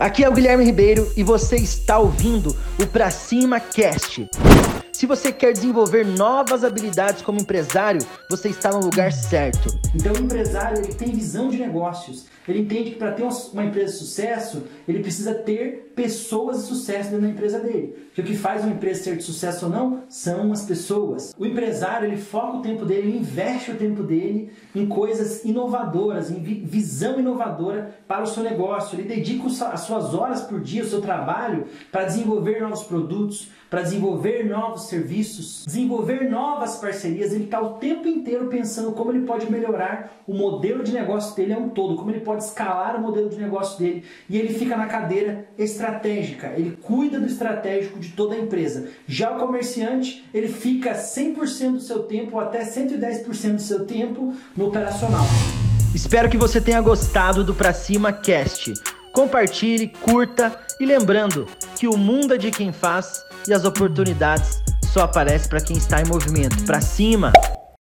Aqui é o Guilherme Ribeiro e você está ouvindo o Pra Cima Cast. Se você quer desenvolver novas habilidades como empresário, você está no lugar certo. Então, o empresário ele tem visão de negócios. Ele entende que para ter uma empresa de sucesso, ele precisa ter pessoas de sucesso dentro da empresa dele. Que o que faz uma empresa ser de sucesso ou não são as pessoas. O empresário ele foca o tempo dele, ele investe o tempo dele em coisas inovadoras, em visão inovadora para o seu negócio. Ele dedica as suas horas por dia, o seu trabalho, para desenvolver novos produtos, para desenvolver novos serviços, desenvolver novas parcerias. Ele está o tempo inteiro pensando como ele pode melhorar o modelo de negócio dele a um todo, como ele pode escalar o modelo de negócio dele. E ele fica na cadeira estratégica, ele cuida do estratégico de toda a empresa. Já o comerciante, ele fica 100% do seu tempo ou até 110% do seu tempo no operacional. Espero que você tenha gostado do Pra Cima Cast. Compartilhe, curta e lembrando que o mundo é de quem faz e as oportunidades só aparecem para quem está em movimento. Para cima!